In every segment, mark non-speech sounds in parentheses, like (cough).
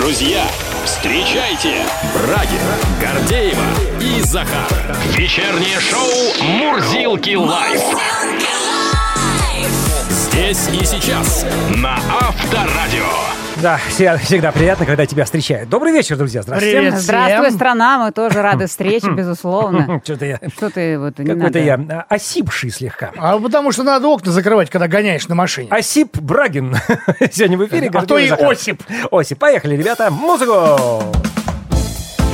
Друзья, встречайте Брагина, Гордеева и Захар. Вечернее шоу «Мурзилки лайф». Здесь и сейчас на Авторадио. Да, все- всегда приятно, когда тебя встречают. Добрый вечер, друзья. Здравствуйте. Привет. Здравствуй, всем. страна, мы тоже рады встрече, (laughs) безусловно. (laughs) Что-то я... Что ты вот не Какой-то я а, осипший слегка. А потому что надо окна закрывать, когда гоняешь на машине. Осип Брагин. (laughs) Сегодня в эфире. А то и. Осип. Осип. Поехали, ребята. Музыку.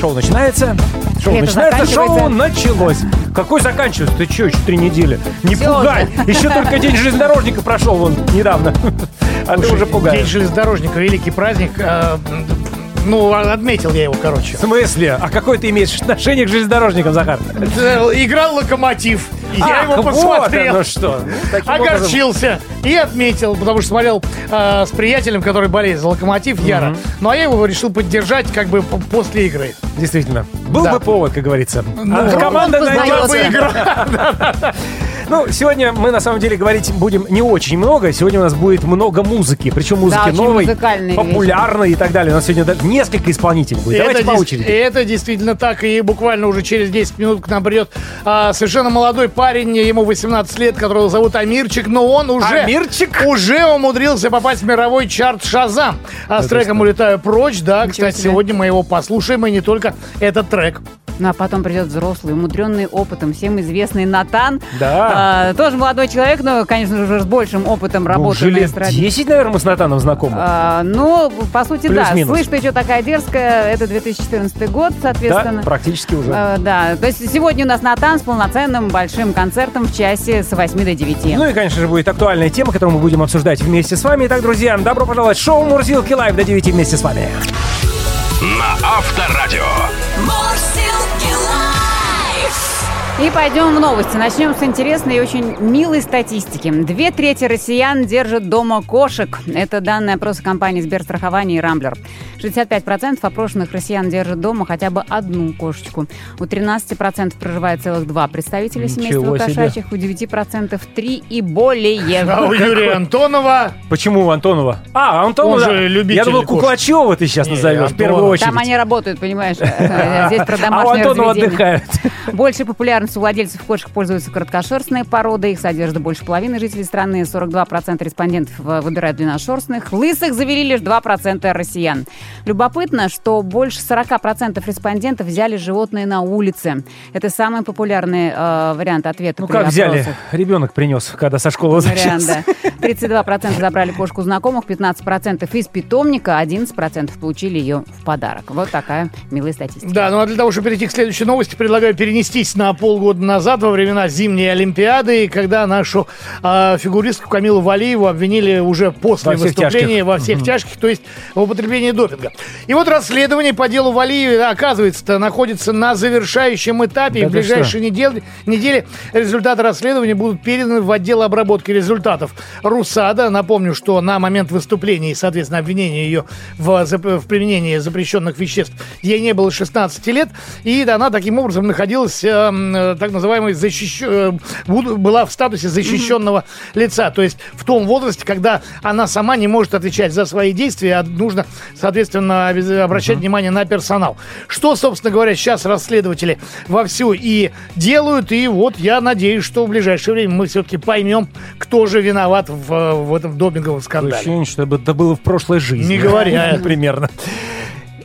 Шоу начинается. Шоу И это начинается, шоу началось. Какой заканчивается? Ты что, еще три недели? Не Всё пугай. Еще только день железнодорожника прошел вон недавно. А ты Слушай, уже пугаешь. День железнодорожника, великий праздник. э, Ну, отметил я его, короче. В смысле? А какое ты имеешь отношение к железнодорожникам, Захар? Играл локомотив. Я Ах, его вот посмотрел. оно что. Ну, образом- Огорчился и отметил, потому что смотрел э, с приятелем, который болеет за локомотив Яра. Ну а я его решил поддержать как бы после игры. Действительно. Был Да. бы повод, как говорится. Ну, А команда он найдется. познается. Ну, сегодня мы на самом деле говорить будем не очень много. Сегодня у нас будет много музыки. Причем музыки очень новой, популярной и так далее. У нас сегодня даже несколько исполнителей будет. Давайте это, по дес- очереди. это действительно так. И буквально уже через 10 минут к нам придет а, совершенно молодой парень, ему 18 лет, которого зовут Амирчик, но он уже, Амирчик? уже умудрился попасть в мировой чарт Шазам. А с треком «Улетаю прочь», да, Ничего кстати, себе. сегодня мы его послушаем, и не только этот трек. Ну, а потом придет взрослый, умудренный опытом, всем известный Натан. Да. А, тоже молодой человек, но, конечно же, уже с большим опытом Ну, работы уже на лет эстраде. 10, наверное, мы с Натаном знакомы. А, ну, по сути, да. Плюс-минус. Слышь, ты что такая дерзкая, это 2014 год, да, соответственно. практически уже. А, да, то есть сегодня у нас Натан с полноценным большим концертом в часе с 8 до 9. Ну и, конечно же, будет актуальная тема, которую мы будем обсуждать вместе с вами. Итак, друзья, добро пожаловать в шоу Мурзилки Лайв до 9 вместе с вами. На Авторадио. И пойдем в новости. Начнем с интересной и очень милой статистики. Две трети россиян держат дома кошек. Это данные опроса компании Сберстрахование и Рамблер. 65% опрошенных россиян держат дома хотя бы одну кошечку. У 13% проживает целых два представителя Ничего семейства себе. кошачьих, у 9% три и более. А у Юрия Антонова Почему у Антонова? А, Антонова. Он же любитель Я думал, кошек. Куклачева ты сейчас Не, назовешь в первую очередь. Там они работают, понимаешь? (laughs) Здесь про а у домашнее Антонова отдыхают. Большей популярностью у владельцев кошек пользуются короткошерстные породы. Их содержит больше половины жителей страны. 42% респондентов э, выбирают длинношерстных. Лысых завели лишь 2% россиян. Любопытно, что больше 40% респондентов взяли животные на улице. Это самый популярный э, вариант ответа Ну при как взяли? Ребенок принес, когда со школы возвращался. (laughs) да. 32% забрали кошку знакомых, 15% из питомника, 11% получили ее в подарок. Вот такая милая статистика. Да, ну а для того, чтобы перейти к следующей новости, предлагаю перенестись на полгода назад, во времена зимней Олимпиады, когда нашу а, фигуристку Камилу Валиеву обвинили уже после Во всех выступления тяжких. во всех тяжких, то есть в употреблении допинга. И вот расследование по делу Валиевой, оказывается, находится на завершающем этапе, Да и в ближайшие недели, недели результаты расследования будут переданы в отдел обработки результатов РУСАДА. Напомню, что на момент выступления и, соответственно, обвинения ее в, в применении запрещенных веществ ей не было 16 лет, и она таким образом находилась, э, э, так называемой, защищ- э, была в статусе защищенного лица, то есть в том возрасте, когда она сама не может отвечать за свои действия, а нужно, соответственно, обращать внимание на персонал. Что, собственно говоря, сейчас расследователи вовсю и делают, и вот я надеюсь, что в ближайшее время мы все-таки поймем, кто же виноват в, э, в этом допинговом скандале. Ощущение, что это было в прошлой жизни. Не говоря. (laughs) Примерно.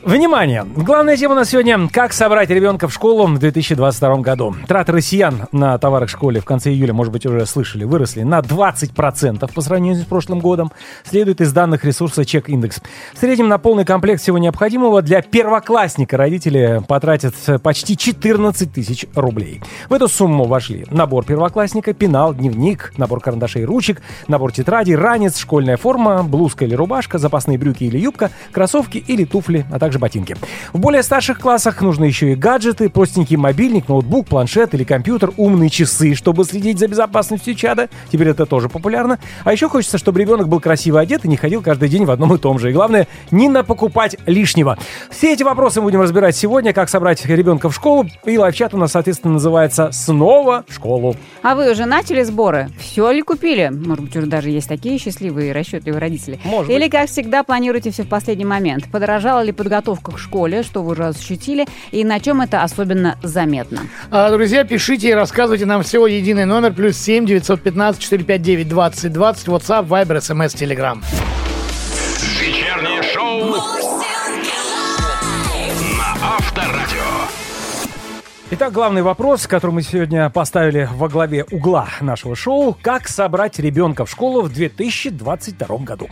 Внимание! Главная тема на сегодня – как собрать ребенка в школу в 2022 году. Траты россиян на товары в школе в конце июля, может быть, уже слышали, выросли на 20% по сравнению с прошлым годом. Следует из данных ресурса Check Index. В среднем на полный комплект всего необходимого для первоклассника родители потратят почти 14 тысяч рублей. В эту сумму вошли набор первоклассника, пенал, дневник, набор карандашей и ручек, набор тетрадей, ранец, школьная форма, блузка или рубашка, запасные брюки или юбка, кроссовки или туфли, а также также ботинки. В более старших классах нужно еще и гаджеты, простенький мобильник, ноутбук, планшет или компьютер, умные часы, чтобы следить за безопасностью чада. Теперь это тоже популярно. А еще хочется, чтобы ребенок был красиво одет и не ходил каждый день в одном и том же. И главное, не напокупать лишнего. Все эти вопросы будем разбирать сегодня, как собрать ребенка в школу. И лайфчат у нас, соответственно, называется «Снова в школу». А вы уже начали сборы? Все ли купили? Может быть, уже даже есть такие счастливые и расчетливые родители. Может Или, быть. как всегда, планируете все в последний момент? Подорожала ли подготовка к школе? Что вы уже ощутили? И на чем это особенно заметно? А, друзья, пишите и рассказывайте нам всего единый номер плюс 7 915 459 20 20 WhatsApp, Viber, SMS, Telegram. Вечернее шоу на Авторадио. Итак, главный вопрос, который мы сегодня поставили во главе угла нашего шоу. Как собрать ребенка в школу в 2022 году?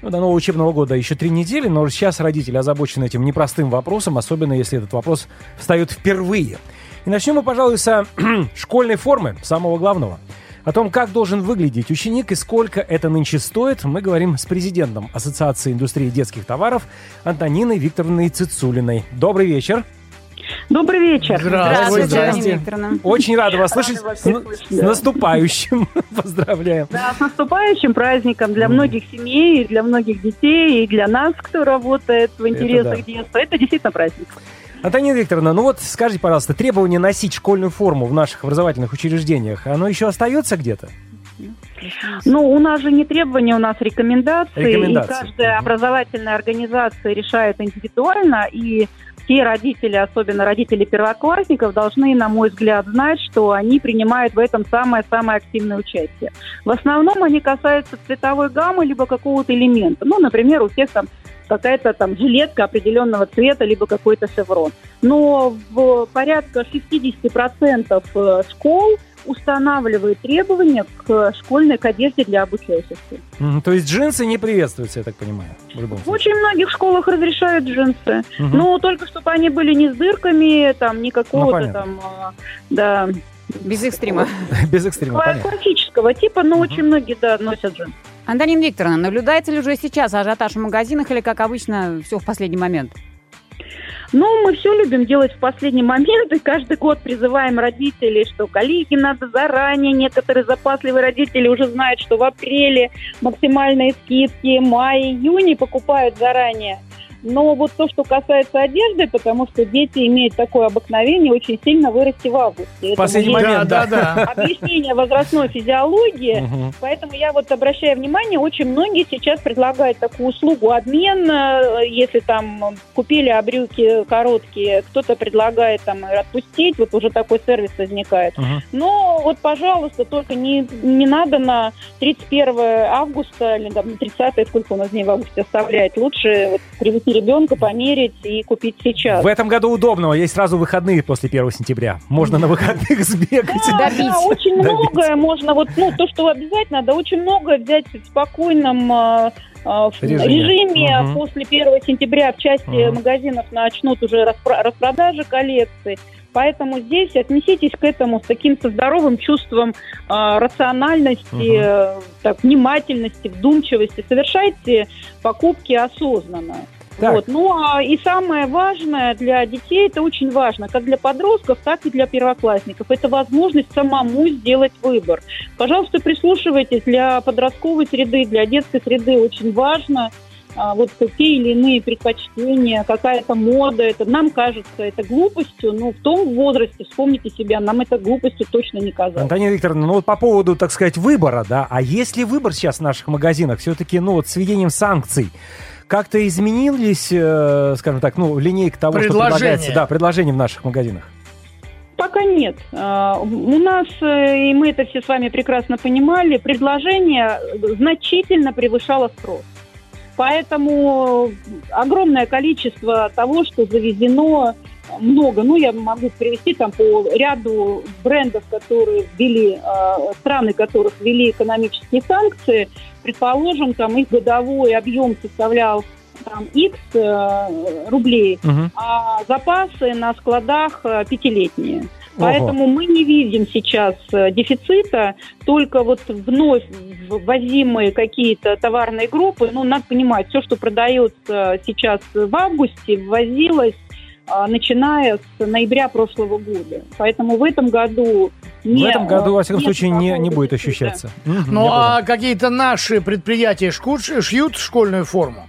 Ну, до нового учебного года еще три недели, но сейчас родители озабочены этим непростым вопросом, особенно если этот вопрос встает впервые. И начнем мы, пожалуй, со (clears throat) школьной формы, самого главного. О том, как должен выглядеть ученик и сколько это нынче стоит, мы говорим с президентом Ассоциации индустрии детских товаров Антониной Викторовной Цицулиной. Добрый вечер. Добрый вечер. Здравствуйте. Здравствуйте. Викторовна. Очень рада вас слышать. вас С, всех на- слышать, с наступающим. (laughs) Поздравляем. Да, с наступающим праздником для многих семей, для многих детей, и для нас, кто работает в интересах да. детства. Это действительно праздник. Антонина Викторовна, ну вот скажите, пожалуйста, требование носить школьную форму в наших образовательных учреждениях, оно еще остается где-то? Ну, у нас же не требования, у нас рекомендации. Рекомендации. И каждая образовательная организация решает индивидуально. И все родители, особенно родители первоклассников, должны, на мой взгляд, знать, что они принимают в этом самое-самое активное участие. В основном они касаются цветовой гаммы либо какого-то элемента. Ну, например, у всех там какая-то там жилетка определенного цвета, либо какой-то шеврон. Но в порядка 60% э, школ устанавливает требования к школьной к одежде для обучающихся. Мгм, То есть джинсы не приветствуются, я так понимаю, в любом В очень многих школах разрешают джинсы. Мгм. Ну, только чтобы они были не с дырками, там, не какого-то понятно. там, а, да, Без экстрима. (laughs) Без экстрима, понятно. классического типа, но очень многие, да, носят джинсы. Антонина Викторовна, наблюдается ли уже сейчас ажиотаж в магазинах или, как обычно, все в последний момент? Ну, мы все любим делать в последний момент, и каждый год призываем родителей, что коллеги надо заранее. Некоторые запасливые родители уже знают, что в апреле максимальные скидки, май, июне покупают заранее. Но вот то, что касается одежды, потому что дети имеют такое обыкновение очень сильно вырасти в августе. В Этому последний есть момент, да, да. объяснение возрастной физиологии. Мгм. Поэтому я вот обращаю внимание, очень многие сейчас предлагают такую услугу обмен, э, если там купили а брюки короткие, кто-то предлагает там отпустить, вот уже такой сервис возникает. Мгм. Но вот, пожалуйста, только не, не надо на 31 августа или там, на 30 сколько у нас дней в августе оставлять. Лучше вот, привести ребенка, померить и купить сейчас. В этом году удобного. Есть сразу выходные после 1 сентября. Можно на выходных сбегать. Да, Добить. да, очень Добить. многое можно, вот, ну, то, что обязательно, да, очень многое взять в спокойном э, э, в Режиме. режиме. Мгм. После 1 сентября в части Мгм. магазинов начнут уже распро- распродажи коллекций. Поэтому здесь отнеситесь к этому с таким со здоровым чувством э, рациональности, Мгм. э, так, внимательности, вдумчивости. Совершайте покупки осознанно. Так. Вот. Ну, а и самое важное для детей, это очень важно, как для подростков, так и для первоклассников. Это возможность самому сделать выбор. Пожалуйста, прислушивайтесь, для подростковой среды, для детской среды очень важно а, вот те или иные предпочтения, какая-то мода. Это нам кажется это глупостью, но в том возрасте, вспомните себя, нам это глупостью точно не казалось. Антонина Викторовна, ну вот по поводу, так сказать, выбора, да, а есть ли выбор сейчас в наших магазинах все-таки, ну вот с введением санкций? Как-то изменились, э, скажем так, ну, линейка того, что предлагается, да, предложений в наших магазинах? Пока нет. А, У нас, э, и мы это все с вами прекрасно понимали, предложение значительно превышало спрос. Поэтому огромное количество того, что завезено, много. Ну, я могу привести там по ряду брендов, которые ввели, э, страны, которых ввели экономические санкции. Предположим, там их годовой объем составлял там X э, рублей, Мгм. а запасы на складах э, пятилетние. Поэтому мы не видим сейчас э, дефицита, только вот вновь ввозимые какие-то товарные группы. Ну, надо понимать, все, что продается сейчас в августе, ввозилось а, начиная с ноября прошлого года. Поэтому в этом году не, в этом году, во всяком случае, не, не будет ощущаться. Ну, а какие-то наши предприятия шкут, шьют школьную форму?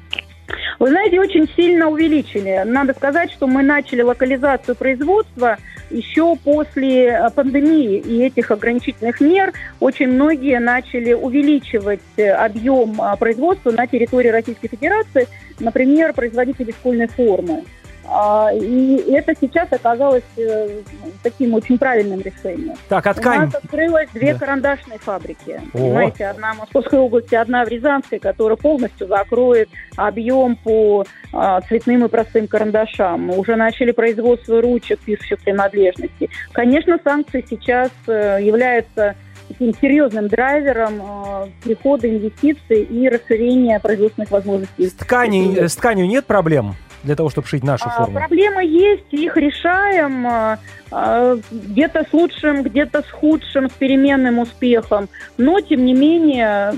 Вы знаете, очень сильно увеличили. Надо сказать, что мы начали локализацию производства еще после э, пандемии и этих ограничительных мер. Очень многие начали увеличивать э, объем э, производства на территории Российской Федерации, например, производители школьной формы. А, и это сейчас оказалось э, таким очень правильным решением. Так, а ткань? У нас открылось две да. карандашные фабрики. О. Понимаете, одна в Московской области, одна в Рязанской, которая полностью закроет объем по а, цветным и простым карандашам. Мы уже начали производство ручек, пишущих принадлежностей. Конечно, санкции сейчас э, являются таким серьезным драйвером э, прихода инвестиций и расширения производственных возможностей. С, тканей, с тканью нет проблем? Для того, чтобы шить нашу а, форму? Проблемы есть, их решаем. А, а, где-то с лучшим, где-то с худшим, с переменным успехом. Но, тем не менее,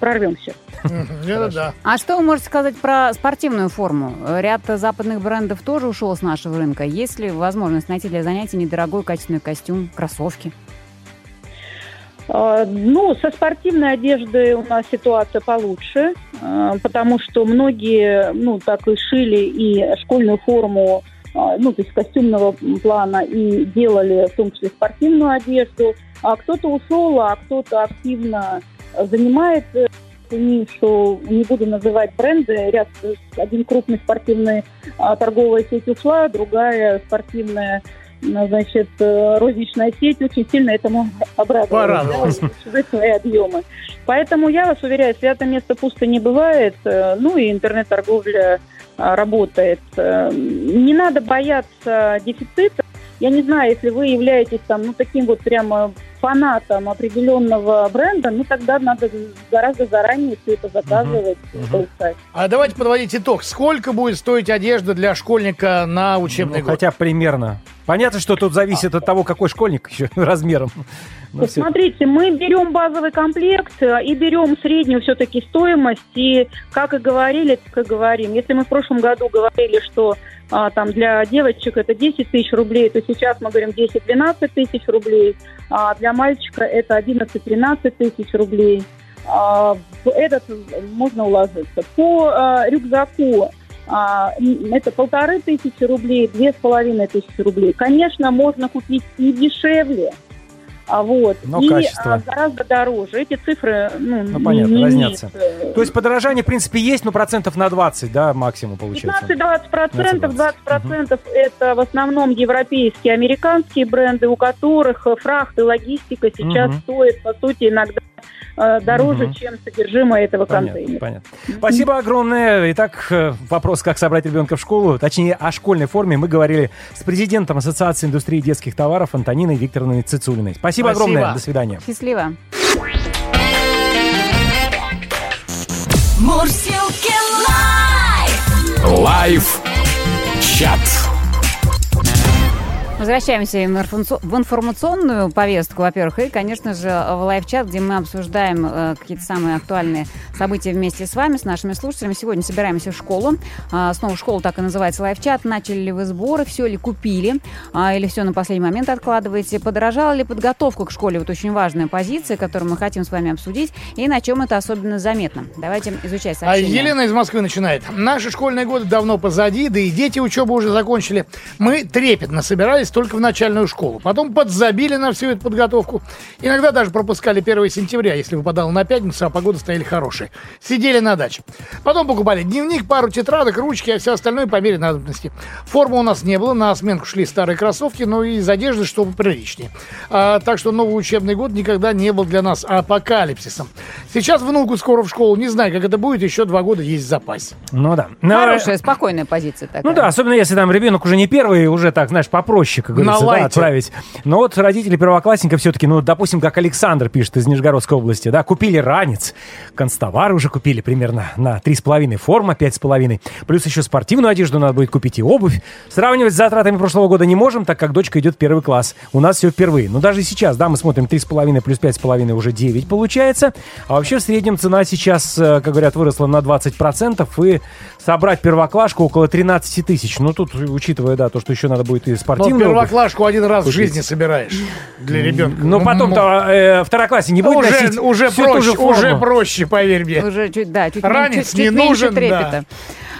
прорвемся. А что вы можете сказать про спортивную форму? Ряд западных брендов тоже ушел с нашего рынка. Есть ли возможность найти для занятий недорогой качественный костюм, кроссовки? А, ну, со спортивной одеждой у нас ситуация получше, а, потому что многие, ну, так и шили и школьную форму, а, ну, то есть костюмного плана, и делали в том числе спортивную одежду. А кто-то ушел, а кто-то активно занимает нишу, не буду называть бренды, ряд, один крупный спортивный торговая сеть ушла, другая спортивная значит, э, розничная сеть очень сильно этому обрадовалась. Да, свои объемы. Поэтому я вас уверяю, святое место пусто не бывает. Э, ну и интернет-торговля э, работает. Не надо бояться дефицита. Я не знаю, если вы являетесь там, ну, таким вот прямо фанатом определенного бренда, ну, тогда надо гораздо заранее все это заказывать. Uh-huh. А давайте подводить итог. Сколько будет стоить одежда для школьника на учебный ну, год? Хотя примерно. Понятно, что тут зависит от того, какой школьник (laughs) еще размером. Ну, Смотрите, мы берем базовый комплект э, и берем среднюю все-таки стоимость. И, как и говорили, так и говорим. Если мы в прошлом году говорили, что а, там для девочек это 10 тысяч рублей, то сейчас мы говорим 10-12 тысяч рублей. А для мальчика это 11-13 тысяч рублей. А, этот можно уложиться. По а, рюкзаку а, это полторы тысячи рублей, две с половиной тысячи рублей. Конечно, можно купить и дешевле, вот. Но и качество. А, гораздо дороже. Эти цифры, ну, ну понятно, не разнятся. Имеют... То есть подорожание, в принципе, есть, но процентов на 20, да, максимум получается? 15-20 процентов, 20 процентов угу. это в основном европейские, американские бренды, у которых фрахт и логистика сейчас угу. стоят, по сути, иногда Э, дороже, угу. чем содержимое этого понятно, контейнера. Понятно. Спасибо огромное. Итак, э, вопрос, как собрать ребенка в школу, точнее, о школьной форме, мы говорили с президентом Ассоциации индустрии детских товаров Антониной Викторовной Цицулиной. Спасибо, Спасибо. огромное. До свидания. Счастливо. Мурзилки Live! Live-чат. Возвращаемся в информационную повестку, во-первых, и, конечно же, в live-чат, где мы обсуждаем э, какие-то самые актуальные события вместе с вами, с нашими слушателями. Сегодня собираемся в школу. Э, снова школа так и называется live-чат. Начали ли вы сборы, все ли купили, э, или все на последний момент откладываете? Подорожала ли подготовка к школе? Вот очень важная позиция, которую мы хотим с вами обсудить, и на чем это особенно заметно. Давайте изучать а сообщения. А Елена из Москвы начинает. Наши школьные годы давно позади, да и дети учебу уже закончили. Мы трепетно собирались только в начальную школу. Потом подзабили на всю эту подготовку. Иногда даже пропускали 1 сентября, если выпадало на пятницу, а погода стояли хорошие. Сидели на даче. Потом покупали дневник, пару тетрадок, ручки, а все остальное по мере надобности. Формы у нас не было, на сменку шли старые кроссовки, но и из одежды, чтобы приличнее. А, так что новый учебный год никогда не был для нас апокалипсисом. Сейчас внуку скоро в школу, не знаю, как это будет, еще два года есть в запасе. Ну да. Но... Хорошая, спокойная позиция такая. Ну да, особенно если там ребенок уже не первый, уже так, знаешь, попроще как говорится, да, отправить. Но вот родители первоклассника все-таки, ну, допустим, как Александр пишет из Нижегородской области, да, купили ранец, констовары уже купили примерно на 3,5, форма 5,5, плюс еще спортивную одежду надо будет купить и обувь. Сравнивать с затратами прошлого года не можем, так как дочка идет в первый класс. У нас все впервые. Но даже сейчас, да, мы смотрим 3,5 плюс 5,5 уже 9 получается. А вообще в среднем цена сейчас, э, как говорят, выросла на 20%, и собрать первоклашку около 13 тысяч. Ну, тут, учитывая, да, то, что еще надо будет и Но спортивную обувь. первоклашку один раз в жизни собираешь для ребенка. Но потом-то э, второклассник не будет уже, носить уже всю ту проще, же форму. уже проще, поверь мне. Уже чуть, да, чуть, Ранец чуть- не чуть меньше нужен, да.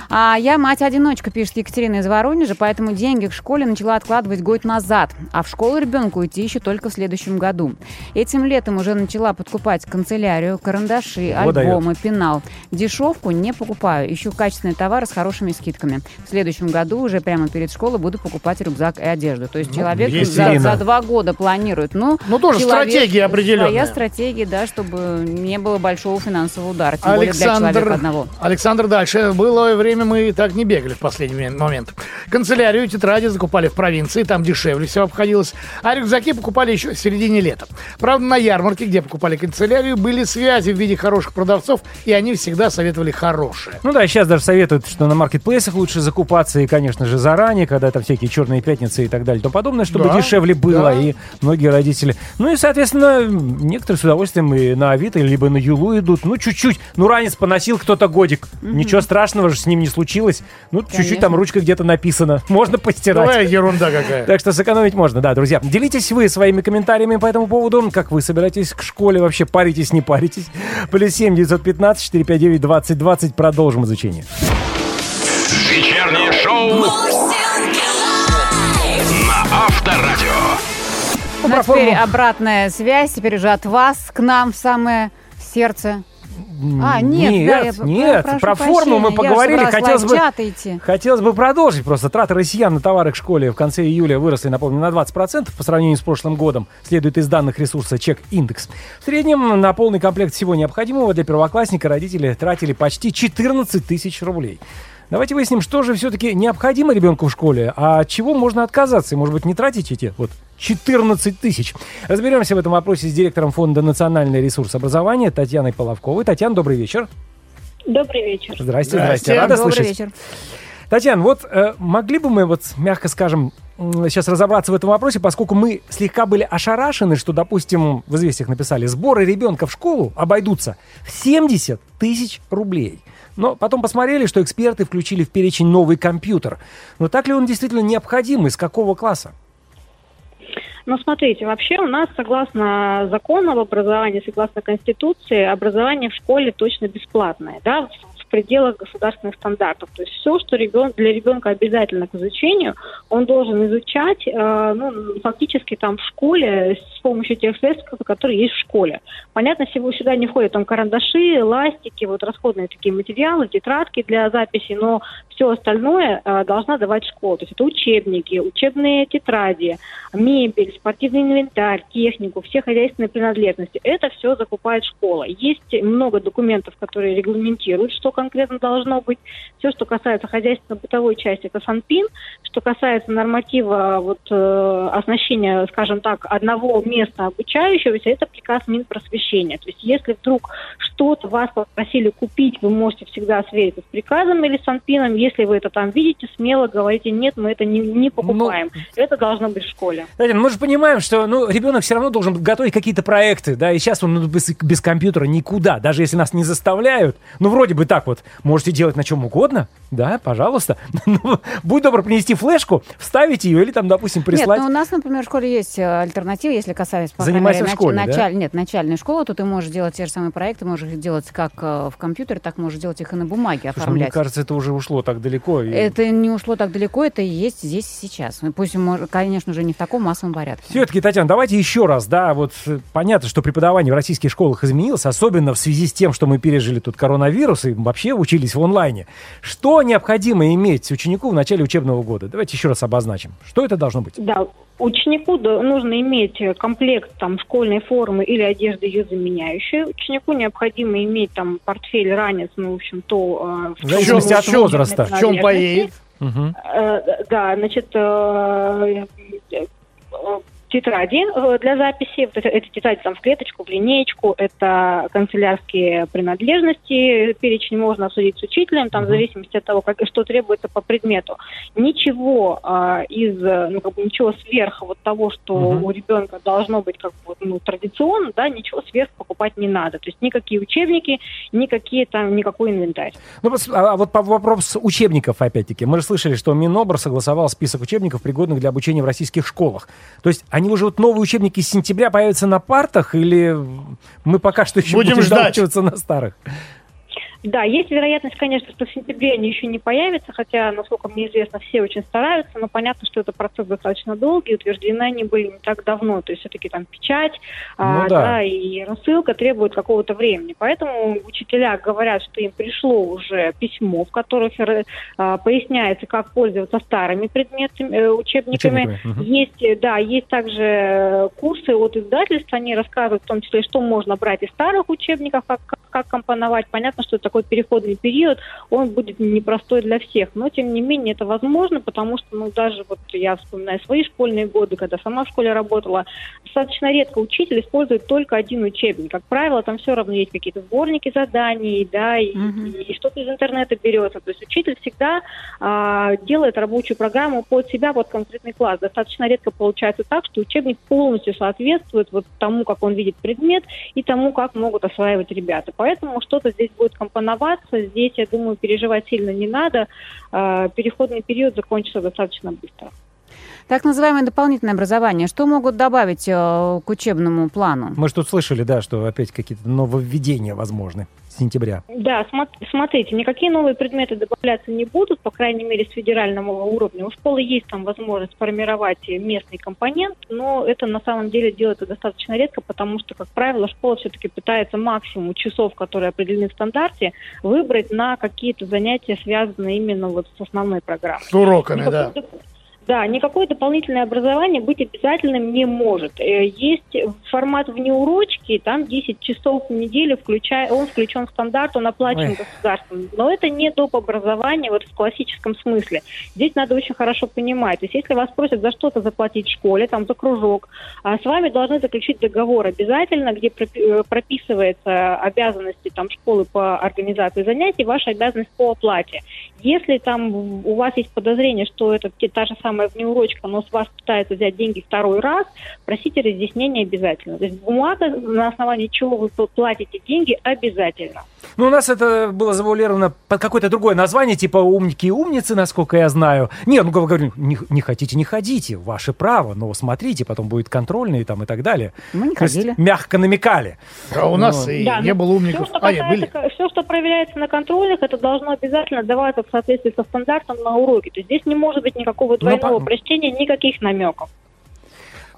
А я мать-одиночка, пишет Екатерина из Воронежа, поэтому деньги к школе начала откладывать год назад, а в школу ребенку идти еще только в следующем году. Этим летом уже начала подкупать канцелярию, карандаши, Вот альбомы, пенал. Дешевку не покупаю, ищу качественные товары с хорошими скидками. В следующем году уже прямо перед школой буду покупать рюкзак и одежду. То есть человек есть за, Ирина. за два года планирует. Ну, Ну, тоже человек- стратегия определенная. Своя стратегия, да, чтобы не было большого финансового удара, тем более для Александр, человека одного. Александр, дальше. Было время, мы так не бегали в последний момент. Канцелярию и тетради закупали в провинции, там дешевле все обходилось. А рюкзаки покупали еще в середине лета. Правда, на ярмарке, где покупали канцелярию, были связи в виде хороших продавцов, и они всегда советовали хорошие. Ну да, сейчас даже советуют, что на маркетплейсах лучше закупаться, и, конечно же, заранее, когда это всякие черные пятницы и так далее, и тому подобное, чтобы Да, дешевле было, да. и многие родители... Ну и, соответственно, некоторые с удовольствием и на Авито, либо на Юлу идут. Ну, чуть-чуть. Ну, ранец поносил кто-то годик. Ничего страшного же с ним не случилось. Ну, чуть-чуть там ручка где-то написано. (laughs) Можно постирать. Давай ерунда какая. Так что сэкономить можно, да, друзья. Делитесь вы своими комментариями по этому поводу. Как вы собираетесь к школе вообще? Паритесь, не паритесь? Плюс семь девятьсот пятнадцать четыре пять девять двадцать двадцать. Продолжим изучение. Вечернее шоу на Авторадио. У нас про теперь форму. обратная связь, теперь уже от вас к нам в самое сердце. А, нет, нет, да, я нет, прошу про форму мы прощения, я поговорили, хотелось бы- идти. Хотелось бы продолжить. Просто траты россиян на товары к школе в конце июля выросли, напомню, на 20% по сравнению с прошлым годом, следует из данных ресурса Чек Индекс. В среднем на полный комплект всего необходимого для первоклассника родители тратили почти 14 тысяч рублей. Давайте выясним, что же все-таки необходимо ребенку в школе, а от чего можно отказаться и, может быть, не тратить эти вот 14 тысяч. Разберемся в этом вопросе с директором Фонда «Национальный ресурс образования» Татьяной Половковой. Татьяна, добрый вечер. Добрый вечер. Здрасте, здрасте. Здрасте. Рада Добрый слышать. вечер. Татьяна, вот э, могли бы мы, вот, мягко скажем, сейчас разобраться в этом вопросе, поскольку мы слегка были ошарашены, что, допустим, в известиях написали, сборы ребенка в школу обойдутся в 70 тысяч рублей. Но потом посмотрели, что эксперты включили в перечень новый компьютер. Но так ли он действительно необходим? Из какого класса? Ну, смотрите, вообще у нас, согласно закону об образовании, согласно Конституции, образование в школе точно бесплатное, да, пределах государственных стандартов. То есть все, что ребен, для ребенка обязательно к изучению, он должен изучать, э, ну, фактически там в школе с помощью тех средств, которые есть в школе. Понятно, всего сюда не входят там карандаши, ластики, вот расходные такие материалы, тетрадки для записи, но все остальное э, должна давать школа. То есть это учебники, учебные тетради, мебель, спортивный инвентарь, технику, все хозяйственные принадлежности. Это все закупает школа. Есть много документов, которые регламентируют, что конкретно должно быть. Все, что касается хозяйственно-бытовой части, это Санпин. Что касается норматива вот, э, оснащения, скажем так, одного места обучающегося, это приказ Минпросвещения. То есть если вдруг что-то вас попросили купить, вы можете всегда свериться с приказом или Санпином. Если вы это там видите, смело говорите, нет, мы это не, не покупаем. это должно быть в школе. Татьяна, мы же понимаем, что ну, ребенок все равно должен готовить какие-то проекты, да, и сейчас он ну, без, без компьютера никуда, даже если нас не заставляют. Ну, вроде бы так вот, можете делать на чем угодно, да, пожалуйста. (laughs) Ну, будь добр принести флешку, вставить ее или там, допустим, прислать. Нет, ну у нас, например, в школе есть э, альтернатива, если по крайней Занимайся мере, в школе, да? началь- Нет, начальной школы, то ты можешь делать те же самые проекты, можешь их делать как э, в компьютере, так можешь делать их и на бумаге, Слушай, ну, оформлять. мне кажется, это уже ушло так далеко. и- Это не ушло так далеко, это и есть здесь и сейчас. Пусть, конечно же, не в таком массовом порядке. Все-таки, Татьяна, давайте еще раз, да, вот э, понятно, что преподавание в российских школах изменилось, особенно в связи с тем, что мы пережили тут коронавирус и вообще учились в онлайне. Что необходимо иметь ученику в начале учебного года? Давайте еще раз обозначим. Что это должно быть? Да, ученику нужно иметь э, комплект там школьной формы или одежды ее заменяющей. Ученику необходимо иметь там портфель, ранец, ну, в общем, то... э, В зависимости чем- от возраста. В чем поедет? Э, Да, значит, тетради э, для записи. Вот это, эти тетради там в клеточку, в линеечку. Это канцелярские принадлежности. Перечень можно обсудить с учителем, там, в зависимости от того, как, что требуется по предмету. Ничего а, из, ну, как бы, ничего сверх вот того, что Мгм. у ребенка должно быть как бы, ну, традиционно, да, ничего сверх покупать не надо. То есть никакие учебники, никакие там, никакой инвентарь. Ну, а а вот по вопрос учебников, опять-таки. Мы же слышали, что Минобр согласовал список учебников, пригодных для обучения в российских школах. То есть они уже вот новые учебники с сентября появятся на партах или мы пока что еще Будем будем, ждать. на старых? Да, есть вероятность, конечно, что в сентябре они еще не появятся, хотя, насколько мне известно, все очень стараются, но понятно, что это процесс достаточно долгий, утверждены они были не так давно, то есть все-таки там печать, а, Ну да. да, и рассылка требует какого-то времени. Поэтому учителя говорят, что им пришло уже письмо, в котором а, поясняется, как пользоваться старыми предметами, э, учебниками. Учебниками, мгм. Есть, э, да, есть также э, курсы от издательств, они рассказывают в том числе, что можно брать из старых учебников, как, как, компоновать. Понятно, что такой переходный период, он будет непростой для всех, но тем не менее это возможно, потому что, ну, даже вот я вспоминаю свои школьные годы, когда сама в школе работала, достаточно редко учитель использует только один учебник. Как правило, там все равно есть какие-то сборники заданий, да, и, Мгм. и что-то из интернета берется. То есть учитель всегда а, делает рабочую программу под себя, под конкретный класс. Достаточно редко получается так, что учебник полностью соответствует вот тому, как он видит предмет, и тому, как могут осваивать ребята. Поэтому что-то здесь будет компоноваться. Здесь, я думаю, переживать сильно не надо. А, переходный период закончится достаточно быстро. Так называемое дополнительное образование. Что могут добавить э, к учебному плану? Мы же тут слышали, да, что опять какие-то нововведения возможны сентября. Да, смо- смотрите, никакие новые предметы добавляться не будут, по крайней мере, с федерального уровня. У школы есть там возможность сформировать местный компонент, но это на самом деле делается достаточно редко, потому что, как правило, школа все-таки пытается максимум часов, которые определены в стандарте, выбрать на какие-то занятия, связанные именно вот с основной программой. С уроками, да. Никакой доп- Да, никакое дополнительное образование быть обязательным не может. Э, Есть формат внеурочки, там 10 часов в неделю, включая, он включен в стандарт, он оплачен Ой. государством. Но это не доп. образование вот в классическом смысле. Здесь надо очень хорошо понимать. То есть если вас просят за что-то заплатить в школе, там за кружок, а с вами должны заключить договор обязательно, где э, прописывается обязанности там школы по организации занятий, ваша обязанность по оплате. Если там у вас есть подозрение, что это та же самая внеурочка, но с вас пытаются взять деньги второй раз, просите разъяснения обязательно. То есть бумага, на основании чего вы пл- платите деньги, обязательно. Ну, у нас это было завуалировано под какое-то другое название, типа умники и умницы, насколько я знаю. Нет, ну, говорю, не, не хотите, не ходите, ваше право, но смотрите, потом будет контрольный там и так далее. Мы не То есть ходили. мягко намекали. А у нас Ну, и Да, не ну, было умников. Все, что, А, нет, были. все, что проверяется на контрольных, это должно обязательно даваться в соответствии со стандартом на уроке. То есть здесь не может быть никакого двойного по- прочтения, никаких намеков.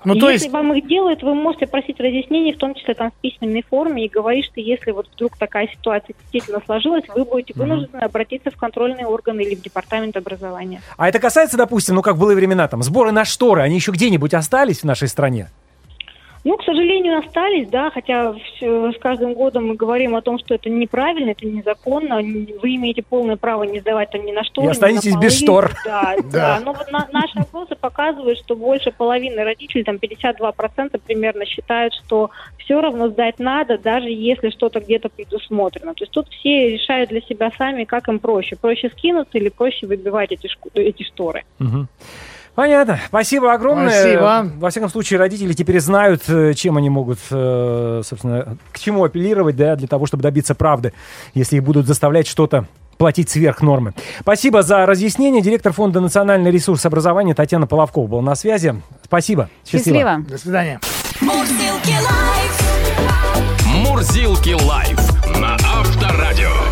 Ну, то если есть, вам их делают, вы можете просить разъяснений, в том числе там в письменной форме, и говорить, что если вот вдруг такая ситуация действительно сложилась, вы будете вынуждены обратиться в контрольные органы или в департамент образования. А это касается, допустим, ну, как в былые времена, там, сборы на шторы, они еще где-нибудь остались в нашей стране? Ну, к сожалению, остались, да, хотя всё- с каждым годом мы говорим о том, что это неправильно, это незаконно, вы имеете полное право не сдавать там ни на что. И останетесь без штор. (laughs) Да, Да. но вот на- наши опросы показывают, что больше половины родителей, там 52% примерно считают, что все равно сдать надо, даже если что-то где-то предусмотрено. То есть тут все решают для себя сами, как им проще. Проще скинуться или проще выбивать эти, эти шторы. Мгм. Понятно. Спасибо огромное. Спасибо. Во всяком случае, родители теперь знают, э, чем они могут, э, собственно, к чему апеллировать, да, для того, чтобы добиться правды, если их будут заставлять что-то платить сверх нормы. Спасибо за разъяснение. Директор Фонда национальный ресурс образования Татьяна Половкова была на связи. Спасибо. Счастливо. до свидания. Мурзилки лайф на Авторадио.